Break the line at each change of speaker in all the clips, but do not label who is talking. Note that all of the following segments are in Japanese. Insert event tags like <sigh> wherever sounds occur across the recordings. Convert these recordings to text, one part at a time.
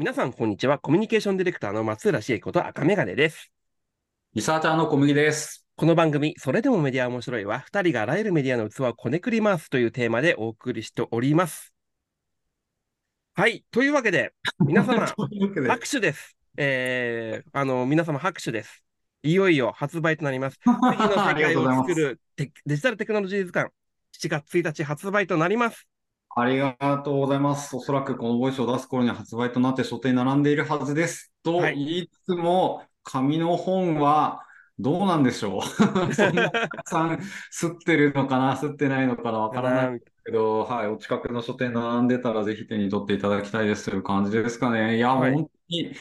皆さん、こんにちは。コミュニケーションディレクターの松浦茂恵こと赤メガネです。
リサーチャーの小麦です。
この番組、それでもメディア面白いは、二人があらゆるメディアの器をこねくり回すというテーマでお送りしております。はい。というわけで、皆様、<laughs> 拍手です。えー、あの、皆様拍手です。いよいよ発売となります。<laughs> 次の世界。を作るテデジタルテクノロジー図鑑、7月1日発売となります。
ありがとうございます。おそらくこのボイスを出す頃には発売となって書店に並んでいるはずです。と
はい
言いつつも、紙の本はどうなんでしょう？そんなたくさん吸ってるのかな、吸ってないのかな、わからないけど、はい、お近くの書店並んでたらぜひ手に取っていただきたいですという感じですかね。いや、
はい
本当に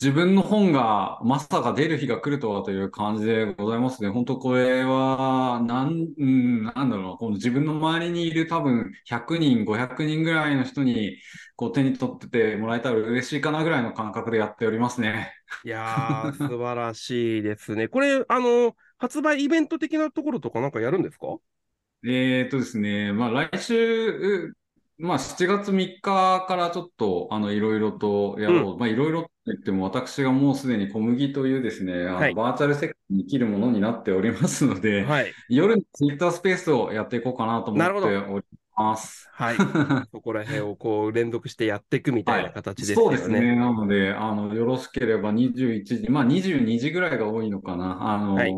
自分の本がまさか出る日が来るとはという感じでございますね。本当これは、なん、うん、なんだろうな、この自分の周りにいる多分100人、500人ぐらいの人にこう手に取っててもらえたら嬉しいかなぐらいの感覚でやっておりますね。
いやー、素晴らしいですね。これ、あの、発売イベント的なところとかなんかやるんですか？<laughs>
えーとですね、まあ来週、まあ7月3日からちょっと、あの、いろいろとやろう。まあいろいろと言っても、私がもうすでに小麦というですね、あの
はい
バーチャル世界に生きるものになっておりますので、
はい。
夜にツイッタースペースをやっていこうかなと思
なるほど
っております。
はい。<laughs> そこら辺をこう連続してやっていくみたいな形ですよ
そうです
ね。
ね。なので、あの、よろしければ21時、まあ22時ぐらいが多いのかな。あの、
はい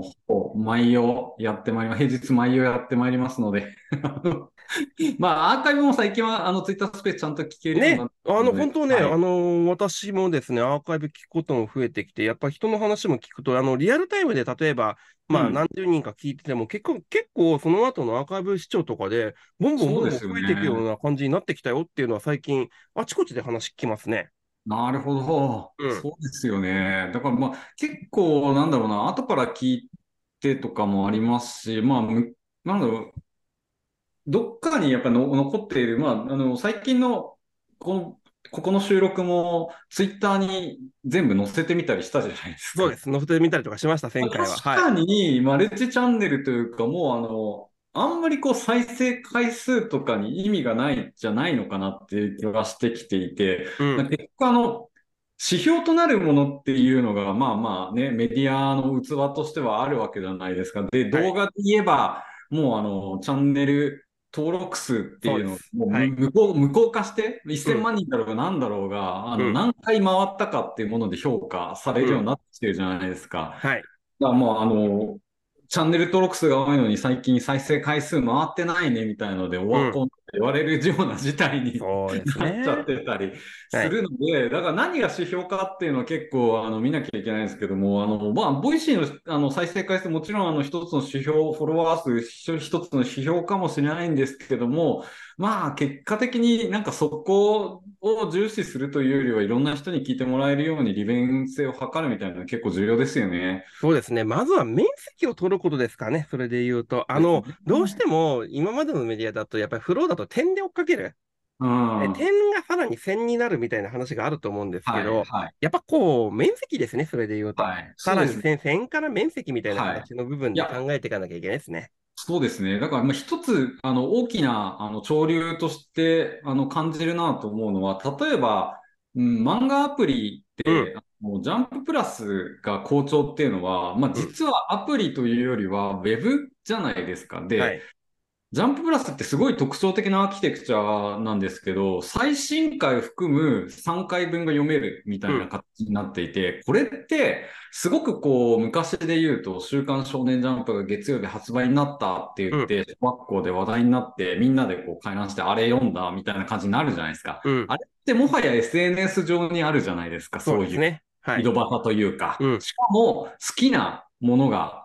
毎夜やってまいります。平日毎夜やってまいりますので。<laughs> まあ、アーカイブも最近は、あの、ツイッタースペースちゃんと聞けるように
ね
なって、
あの、本当ね、
はい
あの、私もですね、アーカイブ聞くことも増えてきて、やっぱ人の話も聞くと、あの、リアルタイムで例えば、まあ、
うん
何十人か聞いてても、結構、結構、その後のアーカイブ視聴とかで、ボンボンボンボン
そうですよね
増えていくような感じになってきたよっていうのは、最近、あちこちで話聞きますね。
なるほど。
うん
そうですよね。だからまあ、結構、なんだろうな、後から聞いてとかもありますし、まあ、むなんだろう、どっかにやっぱの残っている、まあ、あの、最近の、この、ここの収録も、ツイッターに全部載せてみたりしたじゃないですか。
そうです。載せてみたりとかしました、前回は。
確
は
かに、マルチチャンネルというか、もうあの、あんまりこう再生回数とかに意味がないんじゃないのかなっていう気がしてきていて、
い。うん。
結局あの、指標となるものっていうのが、まあまあね、メディアの器としてはあるわけじゃないですか。で、動画で言えば、もうあの、チャンネル登録数っていうのを
そうです
もう
はい
無効、無効化して、1000万人だろうが何だろうが、あの、
うん
何回回ったかっていうもので評価されるようになってきてるじゃないですか。
はい。
だからもうあの、チャンネル登録数が多いのに最近再生回数回ってないねみたいので、オワコン言われるような事態になっち。ゃってたりするので、だから何が指標かっていうのは結構あの見なきゃいけないんですけども、あの、まあ、ボイシーのあの再生回数もちろんあの一つの指標、フォロワー数一つの指標かもしれないんですけども、まあ結果的になんかそこを重視するというよりはいろんな人に聞いてもらえるように利便性を図るみたいなのが結構重要ですよね。
そうですね。まずは面積を取ることですかね。それで言うと。あの、どうしても今までのメディアだと、やっぱりフローだと点で追っかける。
うん。
え点がさらに線になるみたいな話があると思うんですけど、
はい、はい、
やっぱこう、面積ですね。それで言うと。
はい。
さらに線、線から面積みたいな
はい
形の部分で考えていかなきゃいけないですね。
そうですね。だから、まあ、一つ、あの、大きな、あの、潮流として、あの、感じるなと思うのは、例えば、うん、漫画アプリって、
うん
あのジャンププラスが好調っていうのは、まあ、実はアプリというよりは、ウェブじゃないですか。で、
はい。
ジャンププラスってすごい特徴的なアーキテクチャなんですけど、最新回を含む3回分が読めるみたいな形になっていて、これってすごくこう昔で言うと、週刊少年ジャンプが月曜日発売になったって言って、小学校で話題になって、みんなでこう会談してあれ読んだみたいな感じになるじゃないですか。
うん。
あれってもはや SNS 上にあるじゃないですか、そういう
ね。はい。
井戸端というか、
うん
しかも好きなものが、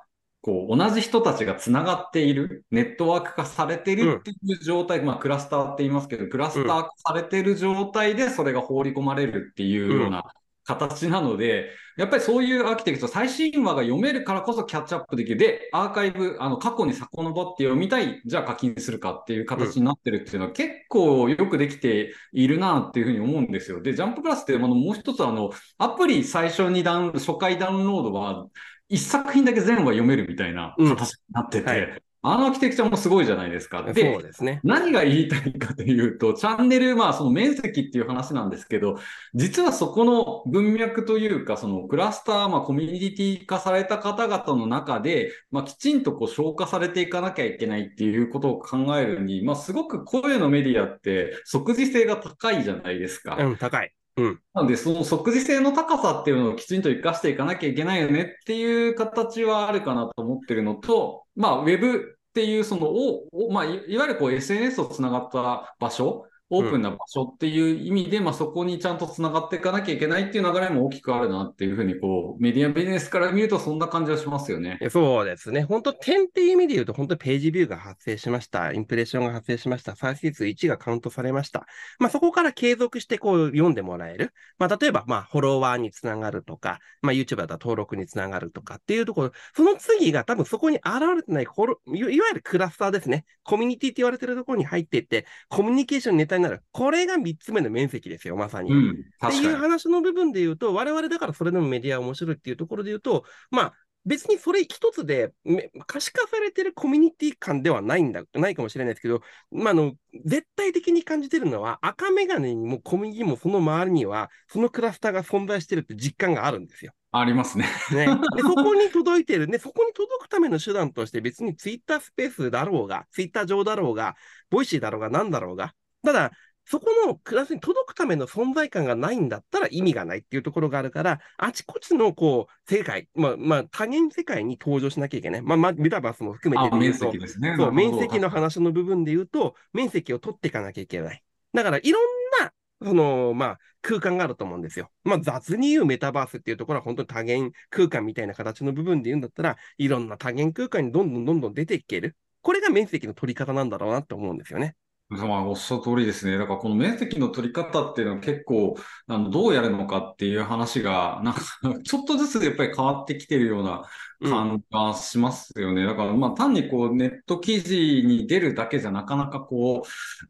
こう、同じ人たちがつながっている、ネットワーク化されているっていう状態、まあ、クラスターって言いますけど、クラスター化されている状態でそれが放り込まれるっていうような形なので、やっぱりそういうアーキテクト、最新話が読めるからこそキャッチアップできる。で、アーカイブ、あの、過去に遡って読みたい、じゃあ課金するかっていう形になってるっていうのは結構よくできているなっていうふうに思うんですよ。で、ジャンププラスって、あの、もう一つあの、アプリ最初にダウン、初回ダウンロードは、一作品だけ全話読めるみたいな形になってて、
うんはい
あのアーキテクチャもすごいじゃないですか。
そう
で、
ですね。
何が言いたいかというと、チャンネル、まあその面積っていう話なんですけど、実はそこの文脈というか、そのクラスター、まあコミュニティ化された方々の中で、まあきちんとこう消化されていかなきゃいけないっていうことを考えるに、まあすごく声のメディアって即時性が高いじゃないですか。
うん、高い。うん。
なので、その即時性の高さっていうのをきちんと生かしていかなきゃいけないよねっていう形はあるかなと思ってるのと、まあ、ウェブっていう、その、おまあ、いいわゆるこう SNS とつながった場所、オープンな場所っていう意味で、まあ、そこにちゃんとつながっていかなきゃいけないっていう流れも大きくあるなっていうふうに、こう、メディアビジネスから見るとそんな感じはしますよね。
そうですね。本当点っていう意味で言うと、本当ページビューが発生しました。インプレッションが発生しました。再生数1がカウントされました。まあそこから継続してこう読んでもらえる。まあ例えば、まあフォロワーにつながるとか、まあ YouTube だったら登録につながるとかっていうところ、その次が多分そこに現れてないいわゆるクラスターですね。コミュニティって言われてるところに入っていって、コミュニケーションネタになる。これが3つ目の面積ですよ、まさに。
うん、
って。いう話の部分で言うと、我々だからそれでもメディア面白いっていうところで言うと、まあ、別にそれ一つでめ可視化されてるコミュニティ感ではないんだ、ないかもしれないですけど、まあ、あの、絶対的に感じてるのは、赤メガネにもコミュニティもその周りには、そのクラスターが存在してるって実感があるんですよ。
ありますね。
ね、でそこに届いてる、ね、そこに届くための手段として別にツイッタースペースだろうが、ツイッター上だろうが、ボイシーだろうが何だろうが、ただ、そこのクラスに届くための存在感がないんだったら意味がないっていうところがあるから、あちこちのこう、世界、まあ、まあ、多元世界に登場しなきゃいけない。まあ、まあ、メタバースも含めて
あ、面積ですね。
そう、面積の話の部分で言うと、面積を取っていかなきゃいけない。だから、いろんな、その、まあ、空間があると思うんですよ。まあ、雑に言うメタバースっていうところは本当に多元空間みたいな形の部分で言うんだったら、いろんな多元空間にどんどんどんどん出ていける。これが面積の取り方なんだろうなって思うんですよね。
まあ、おっしゃる通りですね。だからこの面積の取り方っていうのは結構、あの、どうやるのかっていう話が、なんか、<laughs> ちょっとずつやっぱり変わってきてるような
うん
感がしますよね。だから、まあ、単にこう、ネット記事に出るだけじゃなかなかこ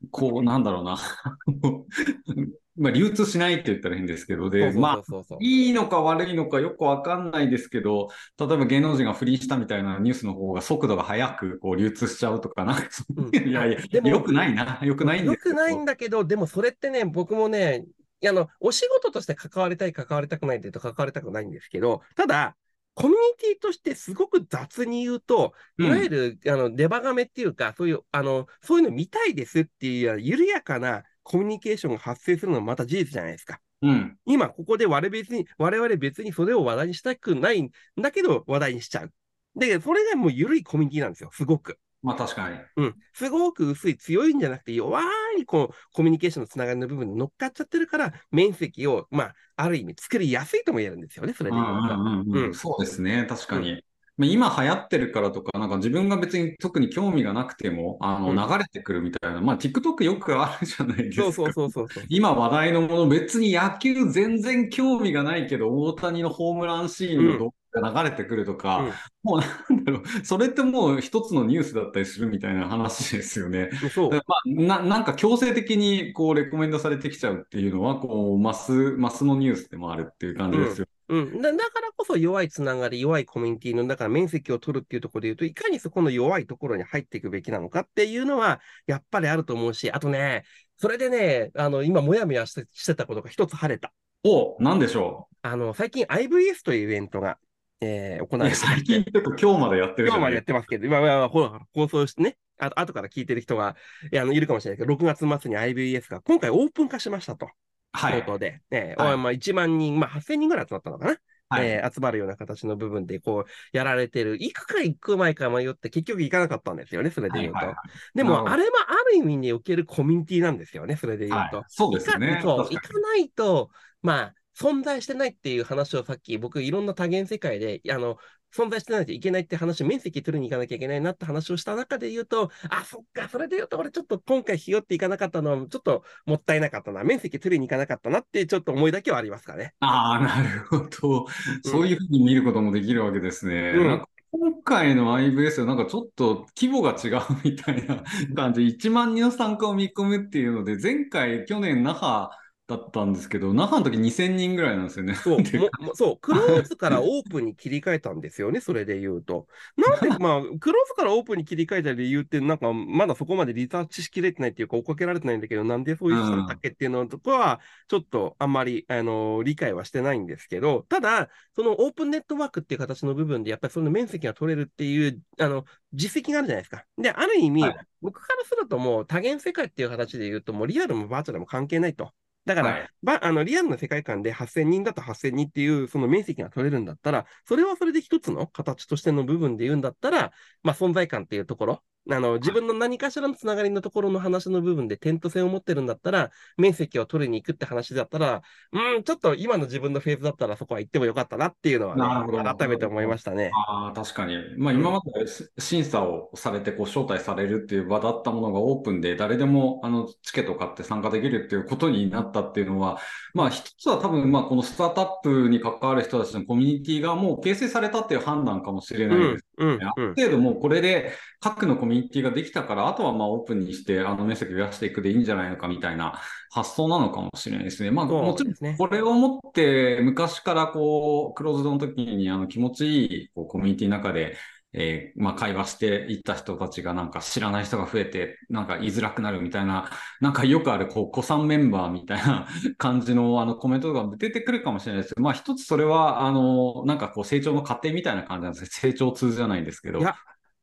う、こう、なんだろうな。<laughs> まあ、流通しないって言ったら変ですけど、で、まあ。いいのか悪いのかよくわかんないですけど、例えば芸能人が不倫したみたいなニュースの方が速度が速くこう流通しちゃうとか、なんかそ
うん
いやいや、
でも
よくないな。よくないん
よくないんだけど、でもそれってね、僕もね、あの、お仕事として関わりたい、関わりたくないって言うと関わりたくないんですけど、ただ、コミュニティとしてすごく雑に言うと、いわゆる、あの、デバガメっていうか、そういう、あの、そういうの見たいですっていう緩やかなコミュニケーションが発生するのはまた事実じゃないですか。
うん。
今、ここで我々別に、我々別にそれを話題にしたくないんだけど、話題にしちゃう。で、それがもう緩いコミュニティなんですよ、すごく。
まあ確かに。
うん。すごく薄い、強いんじゃなくて、弱いこうコミュニケーションのつながりの部分に乗っかっちゃってるから、面積を、まあ、ある意味作りやすいとも言えるんですよね、それで
うん
言う
んうん。そうですね。確かに。まあ今流行ってるからとか、なんか自分が別に特に興味がなくても、あの、
うん
流れてくるみたいな。まあ TikTok よくあるじゃないですか。
そうそうそうそうそう。
今話題のもの、別に野球全然興味がないけど、大谷のホームランシーンの動画が流れてくるとか、
うん
もうなんだろう、それってもう一つのニュースだったりするみたいな話ですよね。
そう。
まあ、ななんか強制的にこうレコメンドされてきちゃうっていうのは、こう、マス、マスのニュースでもあるっていう感じですよ。
うん、だだからこそ弱いつながり、弱いコミュニティの、だから面積を取るっていうところで言うと、いかにそこの弱いところに入っていくべきなのかっていうのは、やっぱりあると思うし、あとね、それでね、あの、今、もやもやしてしてたことが一つ晴れた。
お、なんでしょ
あの、最近 IVS というイベントが、えー行
う。
われてま
最近ちょっと今日までやってるじ
今までやってますけど、今、今ほら、放送してね、あと後から聞いてる人が、いやあのいるかもしれないけど、6月末に IBS が今回オープン化しましたと、
はい。
口頭で。ね
はい
まあ、1万人、まあ、8000人ぐらい集まったのかな、
はい。
えー集まるような形の部分で、こう、やられてる。行くか行く前か迷って、結局行かなかったんですよね、それで言うと。
はいはい
でも、
なるほど
あれはある意味におけるコミュニティなんですよね、それで言うと。
はいそうですね。
そう、行かないと、まあ、存在してないっていう話をさっき、僕、いろんな多元世界で、あの、存在してないといけないって話、面積取りに行かなきゃいけないなって話をした中で言うと、あ、そっか、それで言うと、俺ちょっと今回ひよっていかなかったのは、ちょっともったいなかったな、面積取りに行かなかったなって、ちょっと思いだけはありますかね。
ああ、なるほど。そういうふうに見ることもできるわけですね。
うん
今回の IVS はなんかちょっと規模が違うみたいな感じ、1万人の参加を見込むっていうので、前回、去年、那覇だったんですけど、那覇の時2000人ぐらいなんですよね。
そう、<laughs> そう、クローズからオープンに切り替えたんですよね、それで言うと。なんで、<laughs> まあ、クローズからオープンに切り替えた理由って、なんか、まだそこまでリサーチしきれてないっていうか、追っかけられてないんだけど、なんでそういうしたんだっけっていうのとかは、ちょっとあんまり、あの、理解はしてないんですけど、ただ、そのオープンネットワークっていう形の部分で、やっぱりその面積が取れるっていう、あの、実績があるじゃないですか。で、ある意味、はい、僕からするともう多元世界っていう形で言うと、もうリアルもバーチャルも関係ないと。だから、はい、ばあのリアルな世界観で8000人だと8000人っていうその面積が取れるんだったら、それはそれで一つの形としての部分で言うんだったら、まあ、存在感っていうところ、あの自分の何かしらのつながりのところの話の部分で点と線を持ってるんだったら、面積を取りに行くって話だったら、うん、ちょっと今の自分のフェーズだったらそこは行ってもよかったなっていうのは、ね、改めて思いましたね。
ああ、確かに。まあ、今まで審査をされてこう招待されるっていう場だったものがオープンで、誰でもあのチケットを買って参加できるっていうことになったっていうのは、まあ、一つは多分、まあ、このスタートアップに関わる人たちのコミュニティがもう形成されたっていう判断かもしれないです、ね、うんうん、ある程度もうこれで核のコミュニティができたから、あとはまあオープンにして、あの面積増やしていくでいいんじゃないのかみたいな発想なのかもしれないですね。まあ、もちろん、これをもって、昔からこう、クローズドの時にあの気持ちいいこうコミュニティの中で、えー、まあ、会話していった人たちがなんか知らない人が増えて、なんか言いづらくなるみたいな、なんかよくある、こう、子さんメンバーみたいな感じのあのコメントが出てくるかもしれないですけど、まあ一つそれは、あの、なんかこう成長の過程みたいな感じなんです成長痛じゃないんですけど。
いや、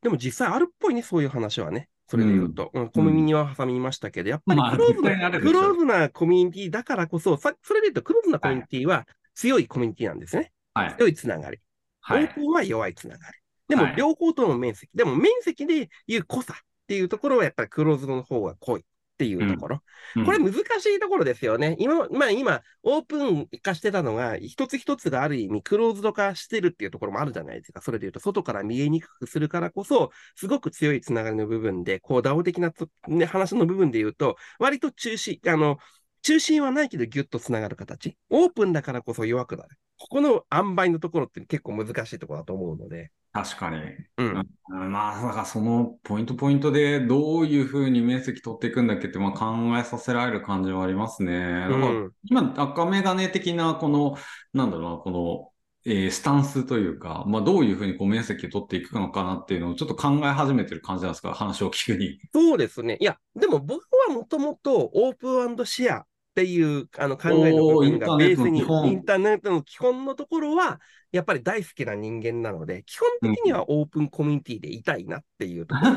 でも実際あるっぽいね、そういう話はね。それで言うと、うん、小耳には挟みましたけど、やっぱりクローズな、まあ、クローズなコミュニティだからこそ、さそれで言うと、クローズなコミュニティは強いコミュニティなんですね。はい、強いつながり。はい、オープンは弱いつながり。でも、両方との面積。でも、面積でいう濃さっていうところは、やっぱりクローズドの方が濃い。っていうところ、うん、これ難しいところですよね。今、まあ今、オープン化してたのが、一つ一つがある意味クローズド化してるっていうところもあるじゃないですか。それで言うと、外から見えにくくするからこそ、すごく強いつながりの部分で、こう、ダオ的な、ね、話の部分で言うと、割と中心、あの、中心はないけどギュッとつながる形。オープンだからこそ弱くなる。ここの塩梅のところって結構難しいところだと思うので。
確かに。うん。まあ、だからそのポイントポイントでどういうふうに面積取っていくんだっけって、まあ、考えさせられる感じはありますね。だから今、赤メガネ的なこの、なんだろうな、この、えー、スタンスというか、まあ、どういうふうにこう面積を取っていくのかなっていうのをちょっと考え始めてる感じなんですか、話を聞くに。
そうですね。いや、でも僕はもともとオープンシェアっていうあの考えの部分がベースに、インターネットの基本のところは、やっぱり大好きな人間なので、基本的にはオープンコミュニティでいたいなっていうところ。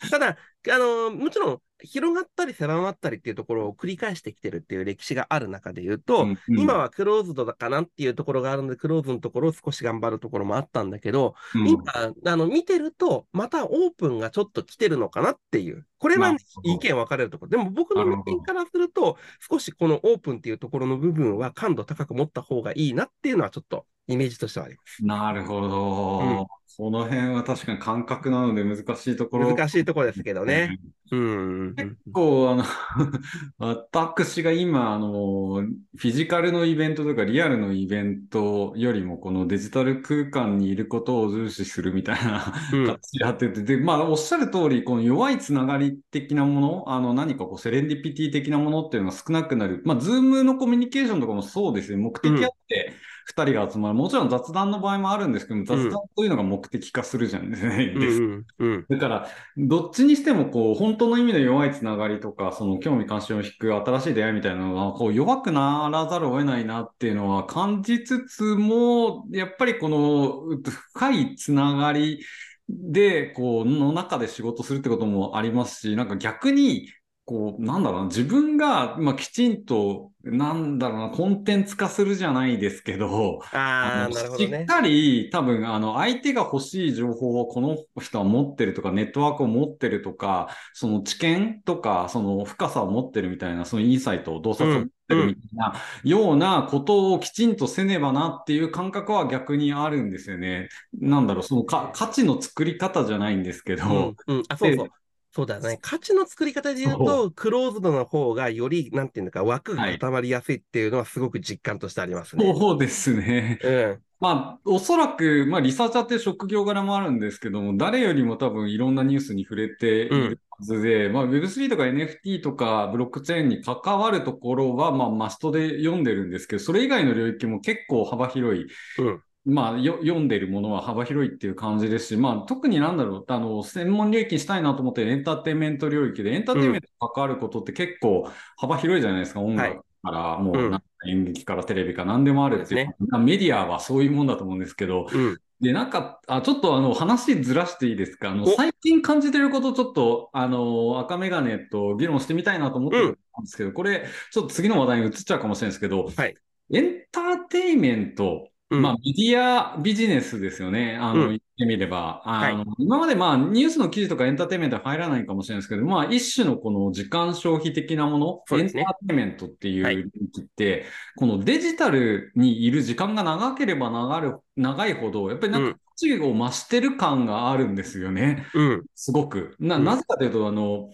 <laughs> ただ、あの、もちろん、広がったり狭まったりっていうところを繰り返してきてるっていう歴史がある中で言うと、うんうん、今はクローズドだかなっていうところがあるので、クローズのところを少し頑張るところもあったんだけど、うん、今、あの、見てると、またオープンがちょっと来てるのかなっていう、これは意見分かれるところ。でも僕の目線からすると、少しこのオープンっていうところの部分は感度高く持った方がいいなっていうのはちょっとイメージとしてはあります。
なるほど。うんこの辺は確かに感覚なので難しいところ。
難しいところですけどね。うん、
結構、あの <laughs> 私が今、あの、フィジカルのイベントとかリアルのイベントよりも、このデジタル空間にいることを重視するみたいな <laughs> 形でやってて、で、まあ、おっしゃる通り、この弱いつながり的なもの、あの、何かこう、セレンディピティ的なものっていうのが少なくなる。まあ、ズームのコミュニケーションとかもそうですね。目的あって、うん2人が集まる。もちろん雑談の場合もあるんですけども、雑談というのが目的化するじゃんですね。うんうん、だから、どっちにしても、こう、本当の意味の弱いつながりとか、その興味関心を引く新しい出会いみたいなのが、こう、弱くならざるを得ないなっていうのは感じつつも、やっぱりこの深いつながりで、こう、の中で仕事するってこともありますし、なんか逆に、こう、なんだろうな、自分が、まあ、きちんと、なんだろうな、コンテンツ化するじゃないですけど、
あなるほど
ね、しっかり、多分、あの、相手が欲しい情報をこの人は持ってるとか、ネットワークを持ってるとか、その知見とか、その深さを持ってるみたいな、そのインサイト、洞察を持ってるみたいな、ようなことをきちんとせねばなっていう感覚は逆にあるんですよね。なんだろう、その価値の作り方じゃないんですけど、うん、
うん、あ、そうそう。そうだね。価値の作り方で言うと、クローズドの方がより、なんていうのか、枠が固まりやすいっていうのはすごく実感としてありますね。
そうですね。うん。まあ、おそらく、まあ、リサーチャーって職業柄もあるんですけども、誰よりも多分いろんなニュースに触れているずで、まあ、Web3 とか NFT とかブロックチェーンに関わるところは、まあ、マストで読んでるんですけど、それ以外の領域も結構幅広い。
うん
まあ、よ読んでるものは幅広いっていう感じですし、まあ、特になんだろう、あの、専門領域にしたいなと思ってエンターテインメント領域で、エンターテインメントに関わることって結構幅広いじゃないですか、音楽から、もう、
うん。
なんか演劇からテレビから何でもあるっていうメディアはそういうもんだと思うんですけど、
うん。
で、なんか、あ、ちょっとあの、話ずらしていいですか？あの、
お。
最近感じてることちょっと、あの、赤メガネと議論してみたいなと思ってるんですけど、これ、ちょっと次の話題に移っちゃうかもしれないですけど、
はい。
エンターテインメント、
うん
まあ、メディアビジネスですよね。あの、
うん
言ってみれば。あの、今までまあ、ニュースの記事とかエンターテインメントは入らないかもしれないですけど、まあ、一種のこの時間消費的なもの、
ね
エンターテインメントっていう
はい
領域って、このデジタルにいる時間が長ければ長る長いほど、やっぱりなん
うん
か価値を増してる感があるんですよね。
うん。
すごく。な、
うん
なぜかというと、あの、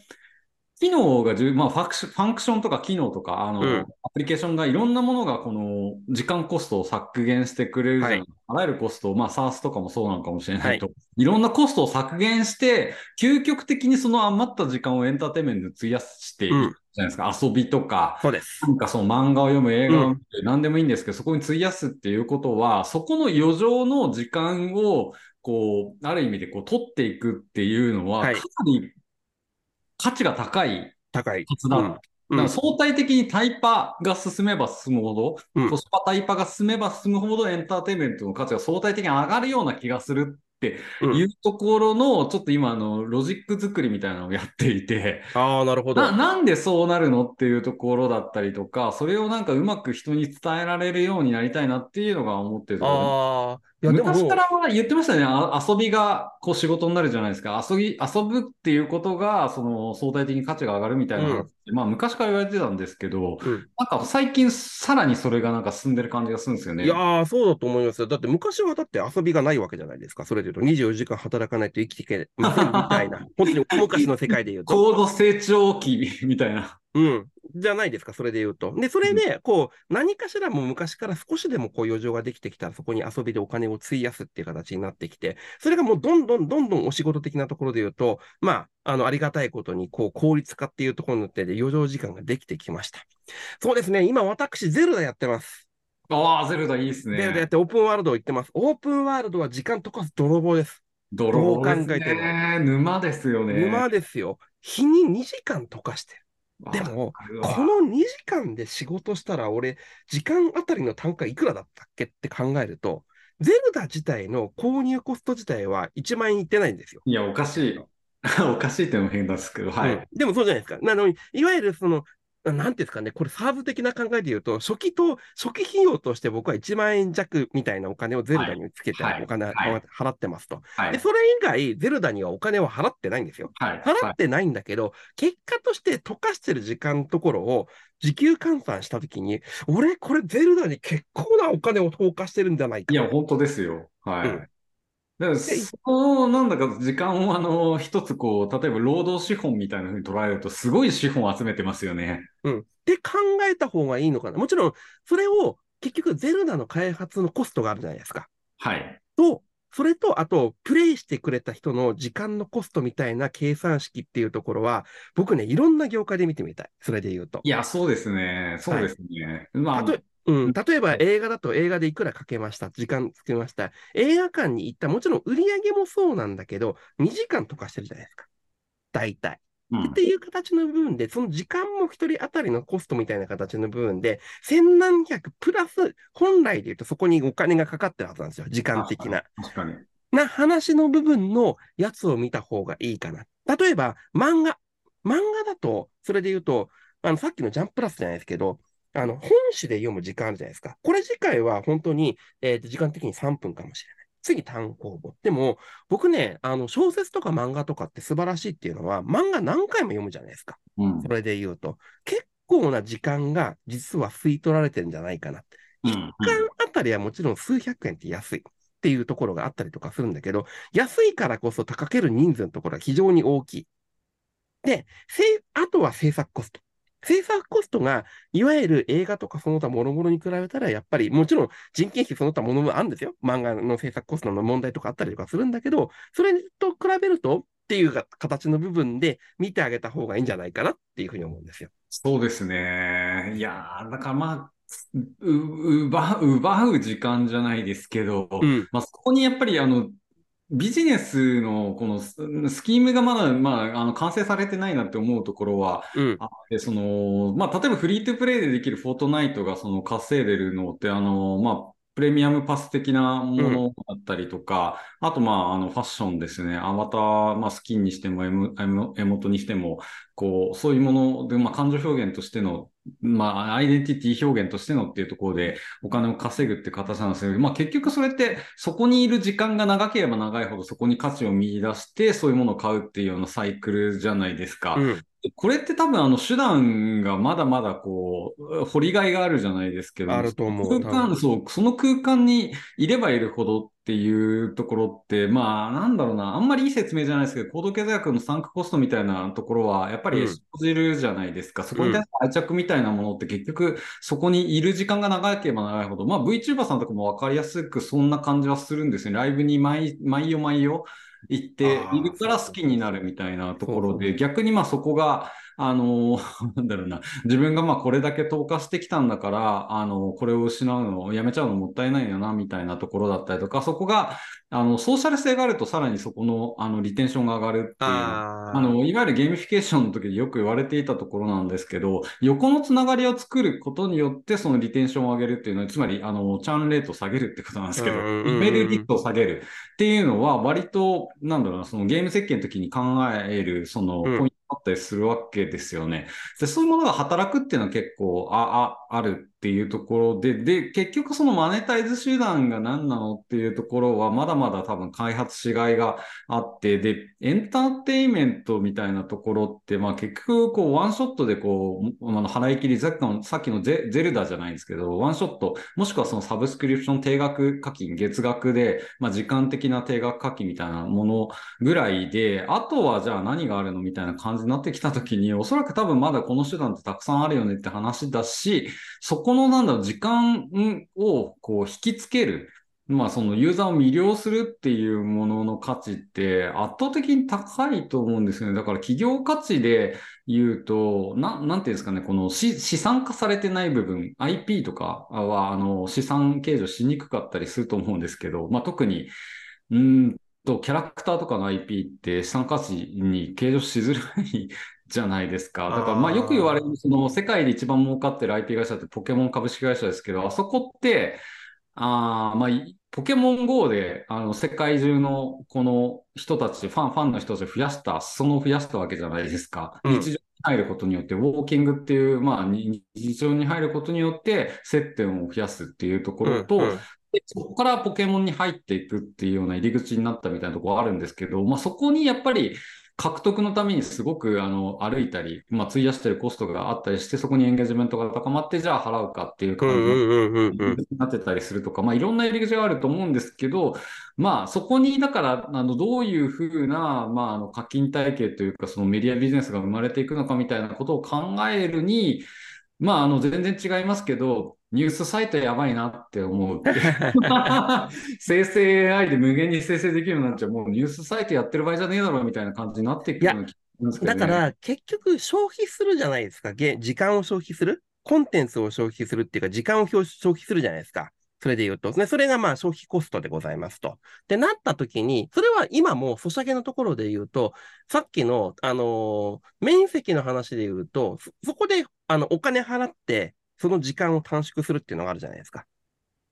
機能がまあファクシファンクションとか機能とか、あの、
うん。
アプリケーションがいろんなものがこの時間コストを削減してくれるじゃない、
はい。
あらゆるコストを、まあ SaaS とかもそうなのかもしれないと、、
はい。
ろんなコストを削減して、究極的にその余った時間をエンターテインメントに費やしている
うん
じゃないですか。遊びとか、
そうです。
なんかその漫画を読む、映画を見る、何でもいいんですけど、そこに費やすっていうことは、そこの余剰の時間を、こう、ある意味でこう、取っていくっていうのは、
はい。
かなり価値が高い
高い。
だ。から相対的にタイパが進めば進むほど、
うん。
コスパタイパが進めば進むほどエンターテインメントの価値が相対的に上がるような気がするって
うん。
いうところの、ちょっと今あのロジック作りみたいなのをやっていて、
ああ、なるほど。
な、なんでそうなるのっていうところだったりとか、それをなんかうまく人に伝えられるようになりたいなっていうのが思ってる。ところ
ああ、いや
昔からは言ってましたね。あ遊びがこう仕事になるじゃないですか。遊び、遊ぶっていうことが、その相対的に価値が上がるみたいな話って、まあ昔から言われてたんですけど、
うん
なんか最近さらにそれがなんか進んでる感じがするんですよね。
いやー、そうだと思いますよ。だって昔はだって遊びがないわけじゃないですか。それで言うと24時間働かないと生きていけませんみたいな。<laughs> 本当に大昔の世界で言うと。
高度成長期みたいな。
うん。じゃないですか、それで言うと。で、それで、こう、何かしらもう昔から少しでもこう余剰ができてきたら、そこに遊びでお金を費やすっていう形になってきて、それがもうどんどんどんどんお仕事的なところで言うと、まあ、あの、ありがたいことに、こう、効率化っていうところによって余剰時間ができてきました。そうですね、今私、ゼルダやってます。
ああ、ゼルダいいですね。
ゼルダやってオープンワールドを言ってます。オープンワールドは時間溶かす泥棒です。
泥棒です
どう考えて
ね。沼ですよね。
沼ですよ。日に2時間溶かしてる。でも、この2時間で仕事したら、俺、時間あたりの単価いくらだったっけって考えると、ゼルダ自体の購入コスト自体は1万円いってないんですよ。
いや、おかしい。<laughs> おかしいっても変ですけど、はい。
うんでもそうじゃないですか。なのに、いわゆるその、なんていうんですかね、これサーブ的な考えで言うと、初期と、初期費用として僕は1万円弱みたいなお金をゼルダにつけて
はい
お金
はい
払ってますと。で、
はい。
それ以外、ゼルダにはお金を払ってないんですよ。
はい。
払ってないんだけど、結果として溶かしてる時間のところを時給換算したときに、俺、これゼルダに結構なお金を投下してるんじゃないか。
いや、本当ですよ。はい。
うん
だから、その、なんだか時間を、あの、一つこう、例えば労働資本みたいな風に捉えると、すごい資本を集めてますよね。
うん。って考えた方がいいのかな。もちろん、それを結局ゼルダの開発のコストがあるじゃないですか。
はい。
と、それと、あと、プレイしてくれた人の時間のコストみたいな計算式っていうところは、僕ね、いろんな業界で見てみたい。それで言うと。
いや、そうですね。そうですね。まあ、
たとえうん、例えば映画だと映画でいくらかけました、時間つけました。映画館に行った、もちろん売り上げもそうなんだけど、2時間とかしてるじゃないですか。大体。
うん
っていう形の部分で、その時間も一人当たりのコストみたいな形の部分で、千何百プラス、本来で言うとそこにお金がかかってるはずなんですよ。時間的な。
確かに。
な話の部分のやつを見た方がいいかな。例えば、漫画。漫画だと、それで言うと、あの、さっきのジャンプラスじゃないですけど、あの、本誌で読む時間あるじゃないですか。これ次回は本当に、えーと、時間的に3分かもしれない。次単行本。でも、僕ね、あの、小説とか漫画とかって素晴らしいっていうのは、漫画何回も読むじゃないですか。
うん
そ。れで言うと。結構な時間が実は吸い取られてるんじゃないかな。
うん
一巻あたりはもちろん数百円って安いっていうところがあったりとかするんだけど、安いからこそかける人数のところが非常に大きい。で、あとは制作コスト。制作コストが、いわゆる映画とかその他諸々に比べたら、やっぱり、もちろん人件費その他ものもあるんですよ。漫画の制作コストの問題とかあったりとかするんだけど、それと比べると、っていうか形の部分で見てあげた方がいいんじゃないかなっていうふうに思うんですよ。
そうですね。いやー、だからまあ、う、奪う、奪う時間じゃないですけど、
うん。
まあ、そこにやっぱりあの、ビジネスのこのススキームがまだ、まあ、あの完成されてないなって思うところは
うん。
あって、その、まあ、例えばフリートゥプレイでできるフォートナイトがその稼いでるのって、あの、まあ、プレミアムパス的なものだったりとか、あと、まあ、あの、ファッションですね。アバター、まあ、スキンにしても、エモエモエモトにしても、こう、そういうもので、まあ、感情表現としての、まあ、アイデンティティ表現としてのっていうところで、お金を稼ぐって形なんですけど、まあ結局それってそこにいる時間が長ければ長いほどそこに価値を見出してそういうものを買うっていうようなサイクルじゃないですか。これって多分あの手段がまだまだこう、掘りがいがあるじゃないですけど、
あると思う
空間、そう、その空間にいればいるほどっていうところって、まあなんだろうな、あんまりいい説明じゃないですけど、高度経済学のサンクコストみたいなところはやっぱり生じるじゃないですか。そこに対する愛着みたいなものって結局そこにいる時間が長ければ長いほど、まあ VTuber さんとかもわかりやすくそんな感じはするんですよね。ライブに毎毎夜毎夜行っているから好きになるみたいなところで、逆にまあそこが、あの、<laughs> なんだろうな、自分がまあこれだけ投下してきたんだから、あの、これを失うのをやめちゃうのもったいないよな、みたいなところだったりとか、そこが、あの、ソーシャル性があるとさらにそこの、あの、リテンションが上がるっていう。
あ
の、いわゆるゲーミフィケーションの時でよく言われていたところなんですけど、横のつながりを作ることによって、そのリテンションを上げるっていうのは、つまり、あの、チャーンレートを下げるってことなんですけど、
うんうんうんうん
離脱率を下げるっていうのは、割と、なんだろうな、そのゲーム設計の時に考える、その、
うん
ポイントだったりするわけですよね。で、そういうものが働くっていうのは結構、あ、あ、あるっていうところで、で、結局そのマネタイズ手段が何なのっていうところは、まだまだ多分開発しがいがあって、で、エンターテインメントみたいなところって、まあ結局、こう、ワンショットでこう、あの、払い切り、さっきのさっきのゼゼルダじゃないんですけど、ワンショット、もしくはそのサブスクリプション定額課金、月額で、まあ時間的な定額課金みたいなものぐらいで、あとはじゃあ何があるのみたいな感じになってきたときに、おそらく多分まだこの手段ってたくさんあるよねって話だし、そこのなんだろう、時間をこう引きつける。まあそのユーザーを魅了するっていうものの価値って圧倒的に高いと思うんですよね。だから企業価値で言うと、ななんていうんですかね、この資産化されてない部分、IP とかはあの資産計上しにくかったりすると思うんですけど、まあ特に、うんと、キャラクターとかの IP って資産価値に計上しづらいじゃないですか。だからまあよく言われる、その世界で一番儲かってる IP 会社ってポケモン株式会社ですけど、あそこって、ああ、まあ、いポケモン GO で、あの、世界中のこの人たち、ファン、ファンの人たちを増やした、裾野を増やしたわけじゃないですか。
うん
日常に入ることによって、ウォーキングっていう、まあ、に日常に入ることによって、接点を増やすっていうところと、
うんうん
でそこからポケモンに入っていくっていうような入り口になったみたいなところあるんですけど、まあ、そこにやっぱり獲得のためにすごくあの歩いたり、まあ、費やしてるコストがあったりして、そこにエンゲージメントが高まって、じゃあ払うかっていう
うん
感じ。になってたりするとか、まあ、いろんな入り口があると思うんですけど、まあ、そこに、だから、あの、どういうふうな、まあ、あの、課金体系というか、そのメディアビジネスが生まれていくのかみたいなことを考えるに、まあ、あの、全然違いますけど、ニュースサイトやばいなって思う。<laughs> 生成 AI で無限に生成できるようになっちゃう、もうニュースサイトやってる場合じゃねえだろみたいな感じになっていくような気がすけどね。
だから、結局、消費するじゃないですか。ゲ時間を消費する？コンテンツを消費するっていうか、時間を消消費するじゃないですか。それで言うと。ね、それがまあ消費コストでございますと。で、なった時に、それは今もうソシャゲのところで言うと、さっきの、あのー面積の話で言うと、そそこで、あの、お金払って、その時間を短縮するっていうのがあるじゃないですか。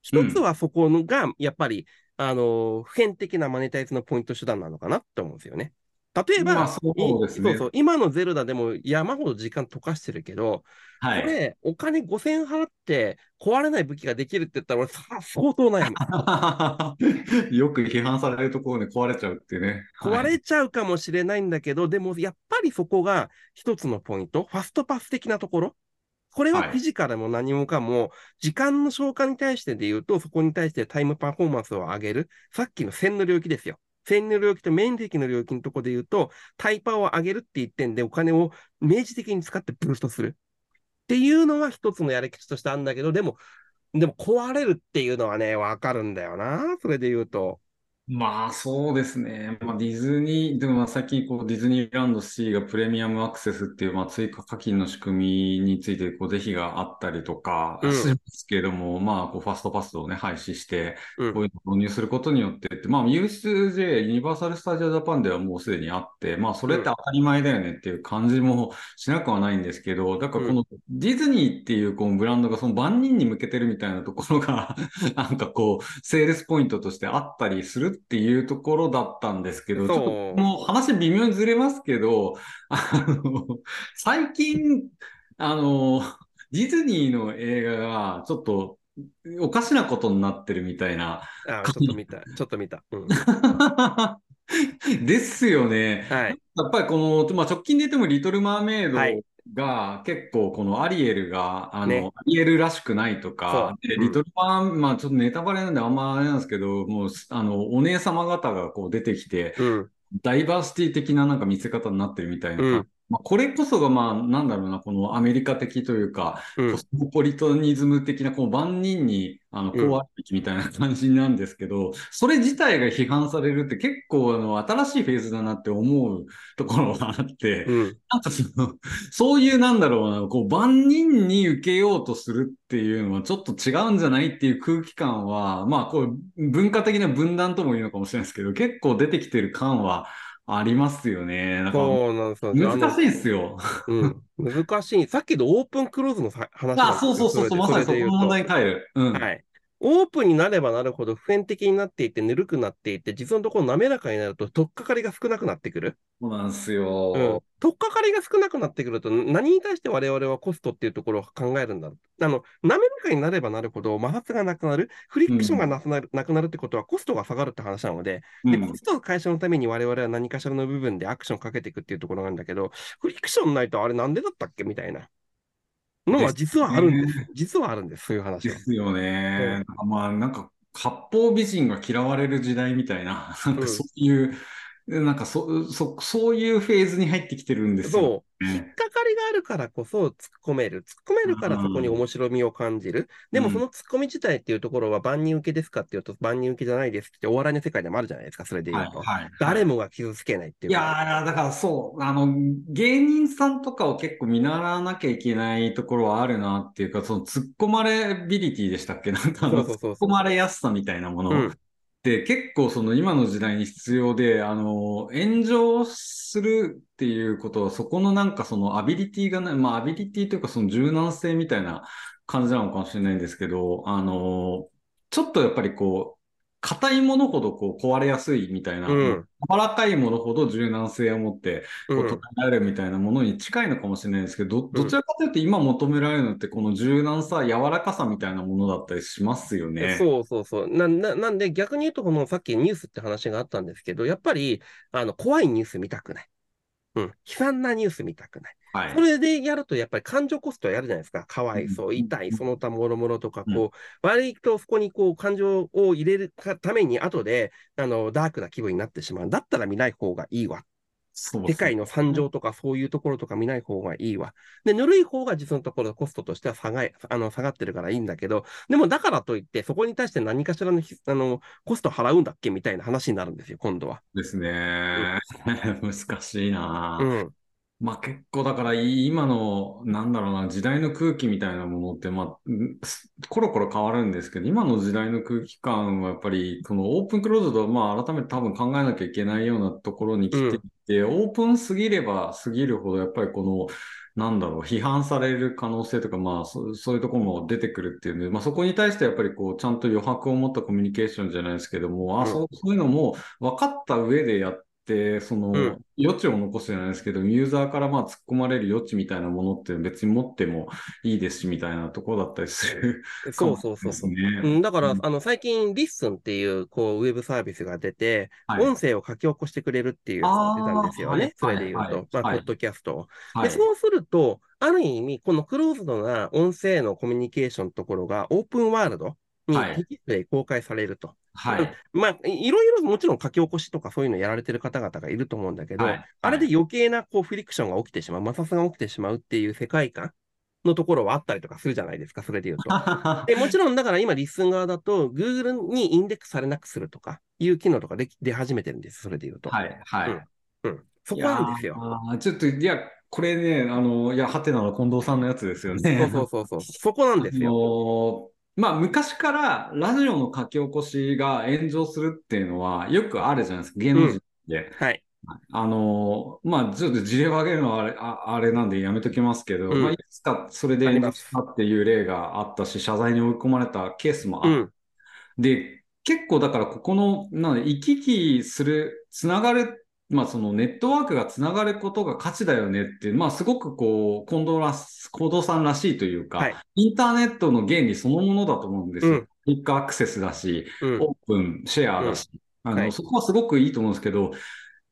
一つはそこのが、やっぱり、あのー普遍的なマネタイズのポイント手段なのかなって思うんですよね。例えば、
まあそうね
いそうそう、今のゼルダでも山ほど時間溶かしてるけど、
はい。
これ、お金5000円払って壊れない武器ができるって言ったら、俺さ、相当悩む。<laughs>
よく批判されるところで壊れちゃうっていうね。
壊れちゃうかもしれないんだけど、でもやっぱりそこが一つのポイント、ファストパス的なところ。これは
はい
フィジカルも何もかも、時間の消化に対してで言うと、そこに対してタイムパフォーマンスを上げる。さっきの線の領域ですよ。線の領域と面積の領域のところで言うと、タイパーを上げるって言ってんで、お金を明示的に使ってブーストする。っていうのは一つのやり口としてあるんだけど、でも、でも壊れるっていうのはね、わかるんだよな。それで言うと。
まあそうですね。まあ、ディズニー、でもまあ最近こうディズニーランド C がプレミアムアクセスっていうまあ追加課金の仕組みについてこう是非があったりとか
うん。
しますけれども、まあこうファストパスをね廃止して、
うん。
こういうのを導入することによってって、まあ USJ、ユニバーサル・スタジオ・ジャパンではもうすでにあって、まあそれって当たり前だよねっていう感じもしなくはないんですけど、だからこのディズニーっていうこうブランドがその万人に向けてるみたいなところが、<laughs> なんかこう、セールスポイントとしてあったりするっていうところだったんですけど、ちょっともう話微妙にずれますけど、あの、最近、あの、ディズニーの映画がちょっとおかしなことになってるみたいな。
あちょっと見た。ちょっと見た。うん。<laughs>
ですよね。
はい。
やっぱりこの、まあ、直近で言っても、リトル・マーメイド
はい
が結構、このアリエルが、あの、
ね
アリエルらしくないとか、
ううん
リトル・マー、まあ、ちょっとネタバレなんであんまあれなんですけど、もう、あの、お姉様方がこう出てきて、
うん。
ダイバーシティ的ななんか見せ方になってるみたいな。
うん
まあ、これこそが、まあ、なんだろうな、このアメリカ的というか、
うん
コスモポリタニズム的な、この万人に、あの、こ
うん
うあるべきみたいな感じなんですけど、それ自体が批判されるって結構、あの、新しいフェーズだなって思うところがあって、
うん。
なんかその、そういうなんだろうな、こう、万人に受けようとするっていうのはちょっと違うんじゃないっていう空気感は、まあ、こう、文化的な分断とも言うのかもしれないですけど、結構出てきてる感はありますよね。なんか
そうなんですよ。
難しいですよ。
うん。難しい。さっきのオープンクローズのさ話
あ、そうそうそうそう、まさにそこの問題に帰る。うん。
はい。オープンになればなるほど普遍的になっていって、ぬるくなっていって、実のところ滑らかになると、取っかかりが少なくなってくる。
そうなんです
うん
よ。。
取っかかりが少なくなってくると、何に対して我々はコストっていうところを考えるんだろう。あの、滑らかになればなるほど摩擦がなくなる、フリクションがなくなる,、なくなるってことはコストが下がるって話なので、で、
うん
コスト解消のために我々は何かしらの部分でアクションをかけていくっていうところなんだけど、フリクションないとあれなんでだったっけみたいなのは実はあるんです。実はあるんです、そういう話は。
ですよね。まあ、なんか、割烹美人が嫌われる時代みたいな、なんかそういう、なんかそ、そ、そういうフェーズに入ってきてるんですよ
そう。引っ
ね。
かかりがあるからこそ突っ込める。突っ込めるからそこに面白みを感じる。でもその突っ込み自体っていうところは万人受けですかっていうと万人受けじゃないですってお笑いの世界でもあるじゃないですか、それで言うと。
はい。
誰もが傷つけないってい
いう
か。
やー、だからそう、あの、芸人さんとかを結構見習わなきゃいけないところはあるなっていうか、その突っ込まれビリティでしたっけ？なんか突っ込まれやすさみたいなもの。
うん
で、結構その今の時代に必要で、あの、炎上するっていうことは、そこのなんかそのアビリティがない、まあアビリティというかその柔軟性みたいな感じなのかもしれないんですけど、あの、ちょっとやっぱりこう、硬いものほどこう壊れやすいみたいな、
うん
柔らかいものほど柔軟性を持ってこう
うん
捉えられるみたいなものに近いのかもしれないですけど、どちらかというと今求められるのってこの柔軟さ、柔らかさみたいなものだったりしますよね。
そうそうそうなな。なんで逆に言うと、このさっきニュースって話があったんですけど、やっぱりあの怖いニュース見たくない。うん。悲惨なニュース見たくない。
はい
そ。れでやると、やっぱり感情コストやるじゃないですか。かわいそうう、
ん
痛い、その他もろもろとか、
うん
こう、割とそこにこう、感情を入れるかために、後で、あの、ダークな気分になってしまう。だったら見ない方がいいわ。
そう
世界の惨状とか、そういうところとか見ない方がいいわ。で、ぬるい方が実のところコストとしては下があの下がってるからいいんだけど、でもだからといって、そこに対して何かしらのひあのコスト払うんだっけみたいな話になるんですよ、今度は。
ですね。<laughs> 難しいな、
うん。
まあ結構だから今のなんだろうな時代の空気みたいなものってまあコロコロ変わるんですけど今の時代の空気感はやっぱりこのオープンクローズドはまあ改めて多分考えなきゃいけないようなところに来ていて、オープンすぎればすぎるほどやっぱりこのなんだろう、批判される可能性とか、まあそ、そういうところも出てくるっていうので、まあそこに対してやっぱりこう、ちゃんと余白を持ったコミュニケーションじゃないですけども、あ、
うん。
そう、そういうのも分かった上でやって、その、
うん
余地を残すじゃないですけど、ユーザーからまあ突っ込まれる余地みたいなものって別に持ってもいいですし、みたいなところだったりする <laughs>
そうそうそう。
ですね。
うん、だから、
うん
あの、最近、リッスンっていう、こう、ウェブサービスが出て、
はい
音声を書き起こしてくれるっていうやつが出たんですよね。それで言うと、
はいはい
まあ、
はい
ポッドキャストを。で、
はい。
そうすると、ある意味、このクローズドな音声のコミュニケーションのところが、オープンワールドに
はい
テキストで公開されると。
はい。
まあ、いいろいろもちろん書き起こしとかそういうのやられてる方々がいると思うんだけど、
はい
あれで余計なこうフリクションが起きてしまう、摩擦が起きてしまうっていう世界観のところはあったりとかするじゃないですか、それで言うと。<laughs> でもちろん、だから今、リッスン側だと、Google にインデックスされなくするとかいう機能とかで出始めてるんです、それで言うと。
はい、はい。
うんうん。そこなんですよ。
あちょっと、いや、これね、あの、いや、ハテナの近藤さんのやつですよね。
そうそうそうそう。そこなんですよ。
まあ、昔からラジオの書き起こしが炎上するっていうのはよくあるじゃないですか、芸能人で。
はい。
あのまあ、ちょっと事例を挙げるのはあれああれなんでやめときますけど、
うん
まあ、いくつかそれで炎上したっていう例があったし、謝罪に追い込まれたケースもあっ
うん。
で、結構だからここの、なんで行き来する、つながる、まあそのネットワークがつながることが価値だよねって、まあすごくこう、近藤らす、近藤さんらしいというか、
はい。
インターネットの原理そのものだと思うんですよ。
うん。
クリックアクセスだし、
うん。
オープン、シェアだし、あの、
はい。
そこはすごくいいと思うんですけど、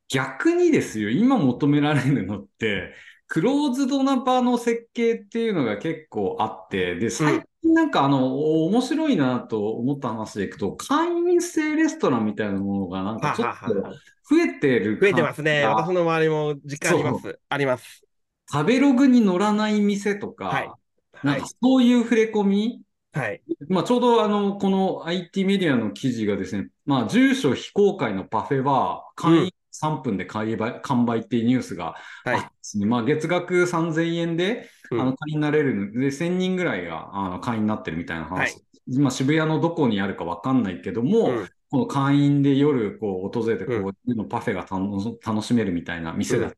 逆にですよ、今求められるのって、クローズドな場の設計っていうのが結構あって、で、最近なんかあの、面白いなと思った話でいくと、会員制レストランみたいなものがなんかちょっと
は
増えてる
増えてますね。私の周りも実感あります。あります。
食べログに載らない店とか、
はいはい
なんか。そういう触れ込み、
はい。
まあ、ちょうどあの、この IT メディアの記事がですね、まあ、住所非公開のパフェは、会員3分で完売完売っていうニュースがあ
はい
ってですね、まあ、月額3000円で、
うん
あの、会員になれるので、1000人ぐらいが、あの、会員になってるみたいな話。
はい
まあ、渋谷のどこにあるかわかんないけども、
うん
この会員で夜、こう、訪れて、こ
う
のパフェが楽楽しめるみたいな店だ。
うん。